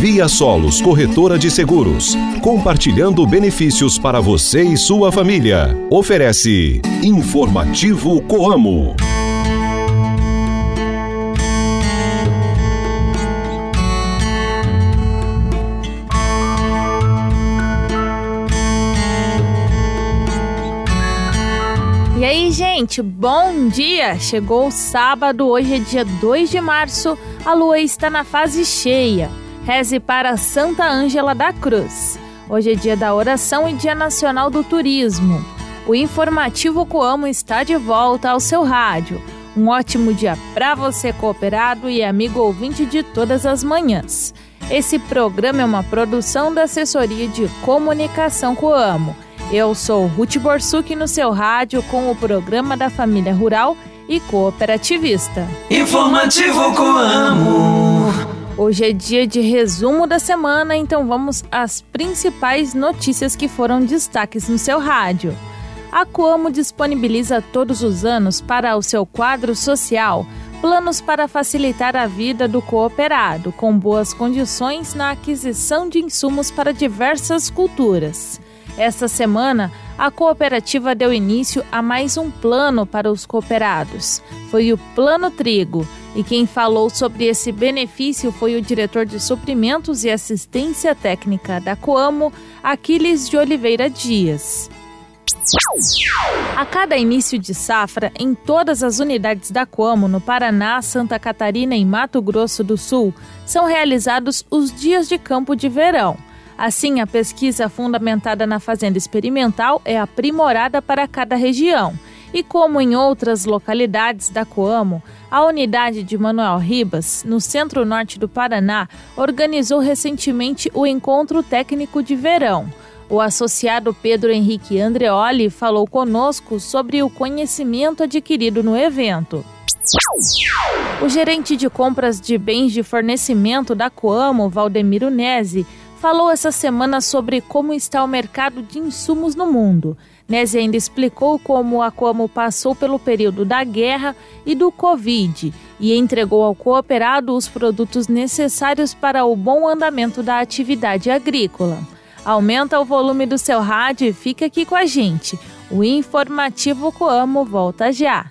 Via Solos Corretora de Seguros, compartilhando benefícios para você e sua família. Oferece Informativo Coamo. E aí, gente, bom dia! Chegou o sábado, hoje é dia 2 de março, a lua está na fase cheia. Reze para Santa Ângela da Cruz. Hoje é dia da oração e dia nacional do turismo. O informativo Coamo está de volta ao seu rádio. Um ótimo dia para você, cooperado e amigo ouvinte de todas as manhãs. Esse programa é uma produção da Assessoria de Comunicação Coamo eu sou Ruth Borsuk no seu rádio com o programa da Família Rural e Cooperativista. Informativo Coamo. Hoje é dia de resumo da semana, então vamos às principais notícias que foram destaques no seu rádio. A Coamo disponibiliza todos os anos para o seu quadro social planos para facilitar a vida do cooperado, com boas condições na aquisição de insumos para diversas culturas. Esta semana, a cooperativa deu início a mais um plano para os cooperados. Foi o Plano Trigo. E quem falou sobre esse benefício foi o diretor de suprimentos e assistência técnica da Coamo, Aquiles de Oliveira Dias. A cada início de safra, em todas as unidades da Coamo, no Paraná, Santa Catarina e Mato Grosso do Sul, são realizados os dias de campo de verão. Assim, a pesquisa fundamentada na fazenda experimental é aprimorada para cada região. E como em outras localidades da Coamo, a unidade de Manuel Ribas, no centro-norte do Paraná, organizou recentemente o Encontro Técnico de Verão. O associado Pedro Henrique Andreoli falou conosco sobre o conhecimento adquirido no evento. O gerente de compras de bens de fornecimento da Coamo, Valdemiro Nese, falou essa semana sobre como está o mercado de insumos no mundo. Nese ainda explicou como a Coamo passou pelo período da guerra e do Covid e entregou ao cooperado os produtos necessários para o bom andamento da atividade agrícola. Aumenta o volume do seu rádio e fica aqui com a gente. O informativo Coamo volta já.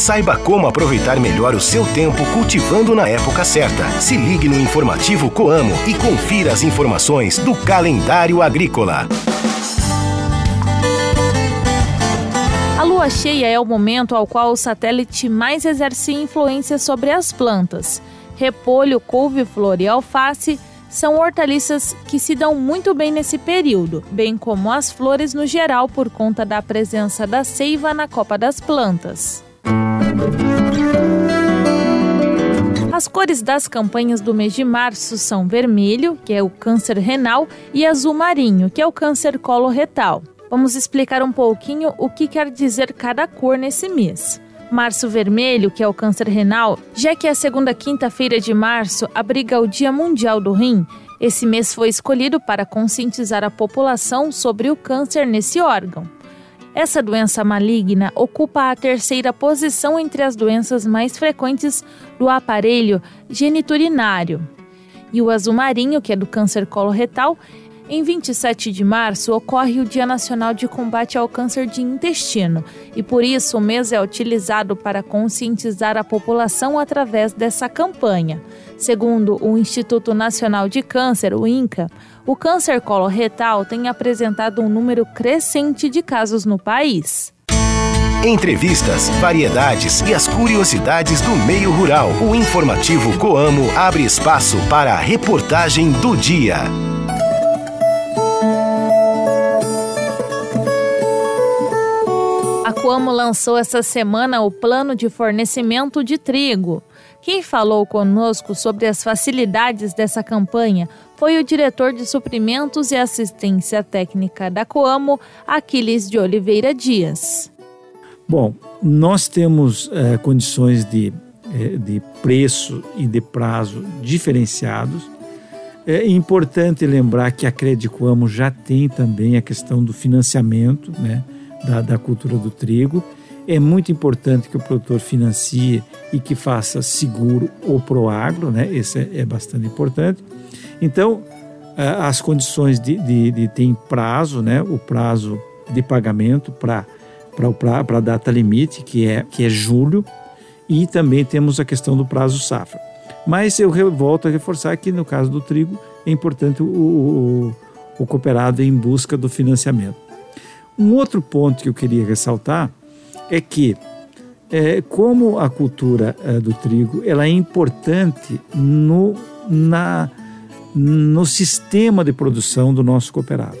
Saiba como aproveitar melhor o seu tempo cultivando na época certa. Se ligue no informativo Coamo e confira as informações do calendário agrícola. A lua cheia é o momento ao qual o satélite mais exerce influência sobre as plantas. Repolho, couve-flor e alface são hortaliças que se dão muito bem nesse período, bem como as flores no geral por conta da presença da seiva na copa das plantas. As cores das campanhas do mês de março são vermelho, que é o câncer renal, e azul marinho, que é o câncer coloretal. Vamos explicar um pouquinho o que quer dizer cada cor nesse mês. Março Vermelho, que é o câncer renal, já que a segunda quinta-feira de março abriga o Dia Mundial do Rim, esse mês foi escolhido para conscientizar a população sobre o câncer nesse órgão. Essa doença maligna ocupa a terceira posição entre as doenças mais frequentes do aparelho geniturinário. E o azul marinho, que é do câncer coloretal, em 27 de março ocorre o Dia Nacional de Combate ao Câncer de Intestino e por isso o mês é utilizado para conscientizar a população através dessa campanha. Segundo o Instituto Nacional de Câncer, o INCA, o câncer coloretal tem apresentado um número crescente de casos no país. Entrevistas, variedades e as curiosidades do meio rural. O informativo Coamo abre espaço para a reportagem do dia. Coamo lançou essa semana o plano de fornecimento de trigo. Quem falou conosco sobre as facilidades dessa campanha foi o diretor de suprimentos e assistência técnica da Coamo, Aquiles de Oliveira Dias. Bom, nós temos é, condições de, é, de preço e de prazo diferenciados. É importante lembrar que a Credicoamo já tem também a questão do financiamento né, da, da cultura do trigo. É muito importante que o produtor financie e que faça seguro ou proagro, né? Esse é, é bastante importante. Então, as condições de, de, de ter prazo, né? O prazo de pagamento para para a data limite, que é, que é julho, e também temos a questão do prazo safra. Mas eu volto a reforçar que no caso do trigo é importante o, o, o cooperado em busca do financiamento. Um outro ponto que eu queria ressaltar é que é, como a cultura é, do trigo ela é importante no, na, no sistema de produção do nosso cooperado.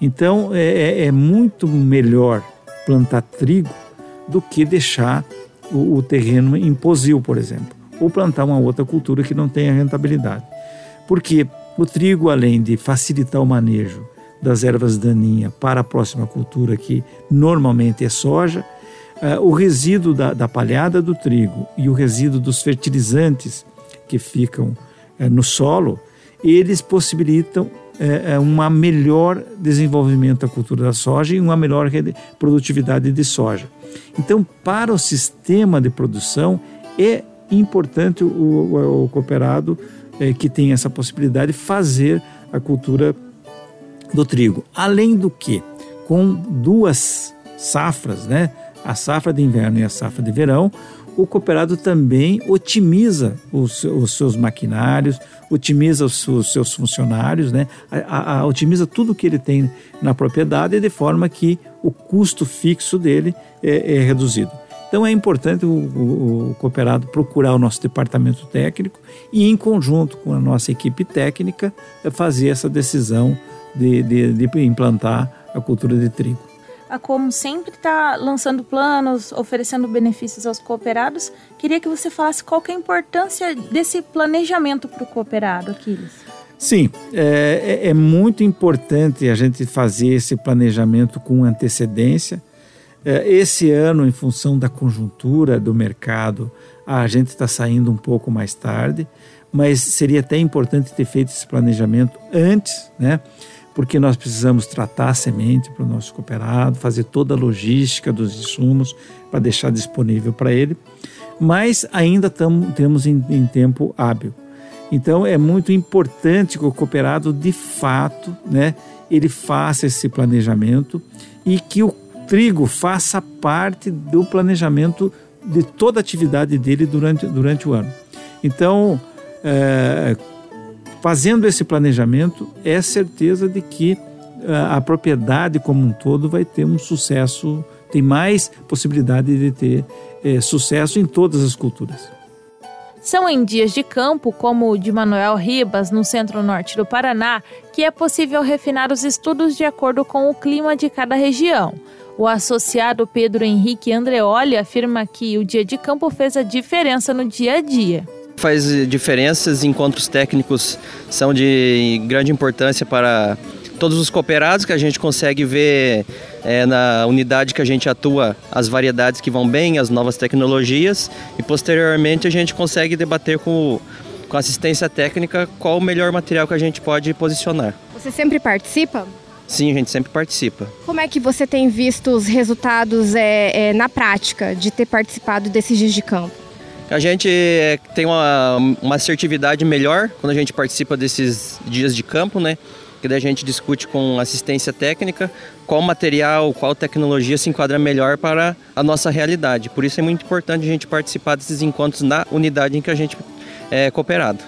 Então é, é, é muito melhor plantar trigo do que deixar o, o terreno em posil, por exemplo, ou plantar uma outra cultura que não tenha rentabilidade. Porque o trigo, além de facilitar o manejo das ervas daninhas para a próxima cultura, que normalmente é soja, uh, o resíduo da, da, palhada do trigo e o resíduo dos fertilizantes que ficam uh, no solo, eles possibilitam é, um melhor desenvolvimento da cultura da soja e uma melhor produtividade de soja. Então, para o sistema de produção, é importante o, o, o cooperado que tem essa possibilidade fazer a cultura do trigo. Além do que, com duas safras, né? A safra de inverno e a safra de verão, o cooperado também otimiza os, os seus maquinários, otimiza os, os seus funcionários, né? A, a, otimiza tudo que ele tem na propriedade de forma que o custo fixo dele é, é reduzido. Então é importante o, o, o, cooperado procurar o nosso departamento técnico e, em conjunto com a nossa equipe técnica, fazer essa decisão de, de, de implantar a cultura de trigo a Como sempre está lançando planos, oferecendo benefícios aos cooperados. Queria que você falasse qual é a importância desse planejamento para o cooperado, Aquiles. Sim, é, é, é, muito importante a gente fazer esse planejamento com antecedência. É, esse ano, em função da conjuntura do mercado, a gente está saindo um pouco mais tarde, mas seria até importante ter feito esse planejamento antes, né? Porque nós precisamos tratar a semente para o nosso cooperado, fazer toda a logística dos insumos para deixar disponível para ele, mas ainda tamo, temos em, em tempo hábil. Então é muito importante que o cooperado de fato, né, ele faça esse planejamento e que o trigo faça parte do planejamento de toda a atividade dele durante, durante o ano. Então, é, Fazendo esse planejamento, é certeza de que a, eh, a propriedade como um todo vai ter um sucesso, tem mais possibilidade de ter é, sucesso em todas as culturas. São em dias de campo, como o de Manuel Ribas, no centro-norte do Paraná, que é possível refinar os estudos de acordo com o clima de cada região. O associado Pedro Henrique Andreoli afirma que o dia de campo fez a diferença no dia a dia faz diferenças, encontros técnicos são de grande importância para todos os cooperados que a gente consegue ver é, na unidade que a gente atua as variedades que vão bem, as novas tecnologias e posteriormente a gente consegue debater com, com assistência técnica qual o melhor material que a gente pode posicionar. Você sempre participa? Sim, a gente sempre participa. Como é que você tem visto os resultados é, é, na prática de ter participado desses dias de campo? A gente é, tem uma, uma assertividade melhor quando a gente participa desses dias de campo, né? Que daí a gente discute com assistência técnica qual material, qual tecnologia se enquadra melhor para a nossa realidade. Por isso é muito importante a gente participar desses encontros na unidade em que a gente é cooperado.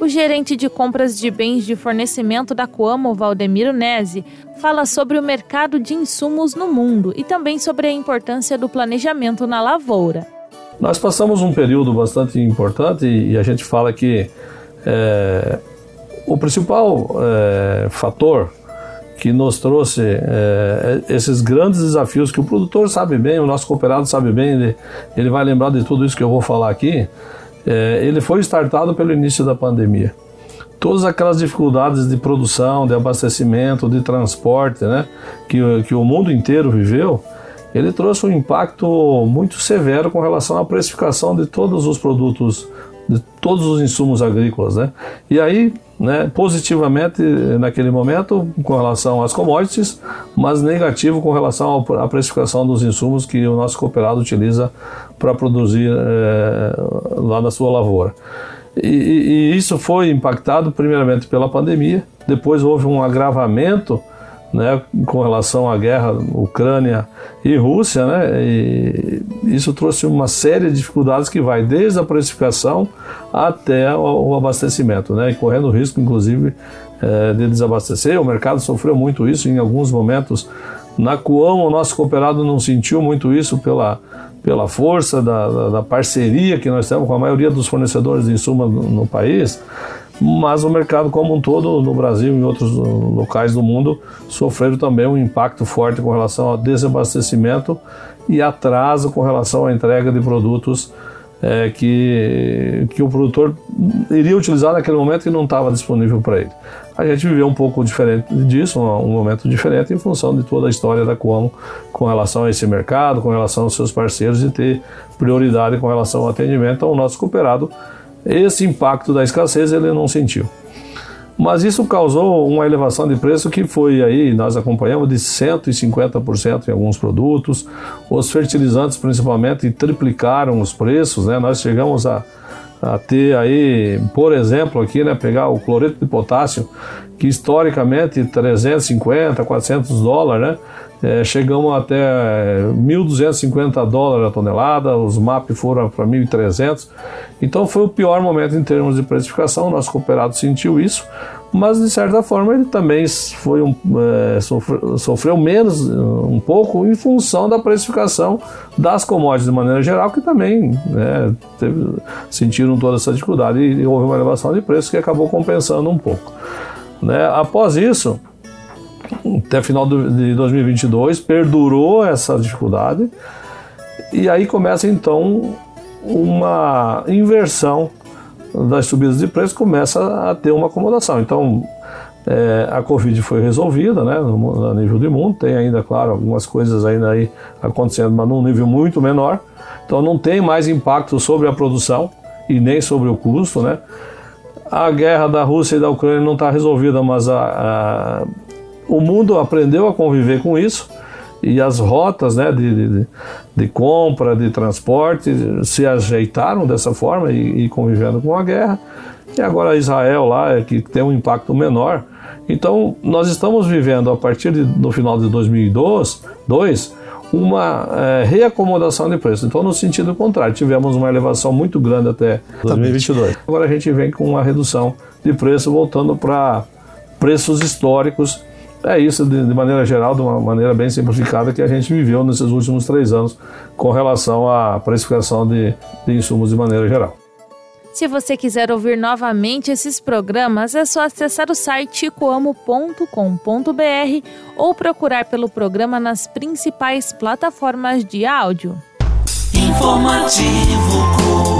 O gerente de compras de bens de fornecimento da Coamo, Valdemiro Nese, fala sobre o mercado de insumos no mundo e também sobre a importância do planejamento na lavoura. Nós passamos um período bastante importante e a gente fala que é, o principal é, fator que nos trouxe é, esses grandes desafios que o produtor sabe bem, o nosso cooperado sabe bem, ele, ele vai lembrar de tudo isso que eu vou falar aqui. É, ele foi startado pelo início da pandemia. Todas aquelas dificuldades de produção, de abastecimento, de transporte, né, que, que o mundo inteiro viveu, ele trouxe um impacto muito severo com relação à precificação de todos os produtos, de todos os insumos agrícolas, né? E aí, né, positivamente naquele momento com relação às commodities, mas negativo com relação à precificação dos insumos que o nosso cooperado utiliza para produzir é, lá na sua lavoura. E, e, isso foi impactado primeiramente pela pandemia, depois houve um agravamento né, com relação à guerra Ucrânia e Rússia, né, e isso trouxe uma série de dificuldades que vai desde a precificação até o, o abastecimento, né, correndo risco, inclusive, é, de desabastecer. O mercado sofreu muito isso em alguns momentos. Na Coam, o nosso cooperado não sentiu muito isso pela, pela força da, da, da parceria que nós temos com a maioria dos fornecedores de insumos no, no país, mas o mercado como um todo, no Brasil e em outros locais do mundo, sofreram também um impacto forte com relação ao desabastecimento e atraso com relação à entrega de produtos é, que, que o produtor iria utilizar naquele momento e não estava disponível para ele. A gente viveu um pouco diferente disso, um, um, momento diferente em função de toda a história da Coamo com relação a esse mercado, com relação aos seus parceiros e ter prioridade com relação ao atendimento ao nosso cooperado esse impacto da escassez ele não sentiu. Mas isso causou uma elevação de preço que foi aí, nós acompanhamos, de 150% em alguns produtos. Os fertilizantes, principalmente, triplicaram os preços, né? Nós chegamos a, a ter aí, por exemplo, aqui, né, pegar o cloreto de potássio, que historicamente 350, 400 dólares, né? É, chegamos até 1.250 dólares a tonelada, os MAP foram para 1.300. Então foi o pior momento em termos de precificação, o nosso cooperado sentiu isso, mas de certa forma ele também foi um, é, sofreu, sofreu, menos um pouco em função da precificação das commodities de maneira geral, que também né, teve, sentiram toda essa dificuldade e houve uma elevação de preço que acabou compensando um pouco. Né? Após isso, até final de 2022, perdurou essa dificuldade e aí começa então uma inversão das subidas de preço, começa a ter uma acomodação. Então, é, a Covid foi resolvida, né, no, no, nível do mundo, tem ainda, claro, algumas coisas ainda aí acontecendo, mas num nível muito menor. Então, não tem mais impacto sobre a produção e nem sobre o custo, né. A guerra da Rússia e da Ucrânia não está resolvida, mas a, o mundo aprendeu a conviver com isso e as rotas né, de, de, de compra, de transporte se ajeitaram dessa forma e, e, convivendo com a guerra. E agora Israel lá é que tem um impacto menor. Então nós estamos vivendo a partir de, do final de 2002 dois, uma é, reacomodação de preço. Então no sentido contrário, tivemos uma elevação muito grande até 2022. Agora a gente vem com uma redução de preço voltando para preços históricos é isso, de, de, maneira geral, de uma maneira bem simplificada, que a gente viveu nesses últimos três anos com relação à precificação de, de insumos de maneira geral. Se você quiser ouvir novamente esses programas, é só acessar o site coamo.com.br ou procurar pelo programa nas principais plataformas de áudio. Informativo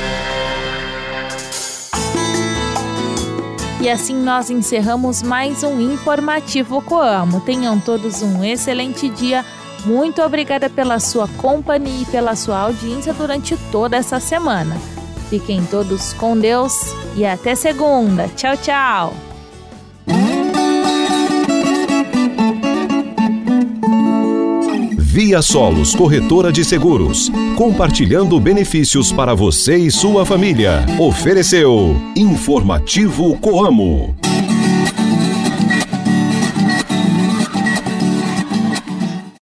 E assim nós encerramos mais um informativo Coamo. Tenham todos um excelente dia. Muito obrigada pela sua companhia e pela sua audiência durante toda essa semana. Fiquem todos com Deus e até segunda. Tchau, tchau. Via Solos Corretora de Seguros, compartilhando benefícios para você e sua família. Ofereceu Informativo Coamo.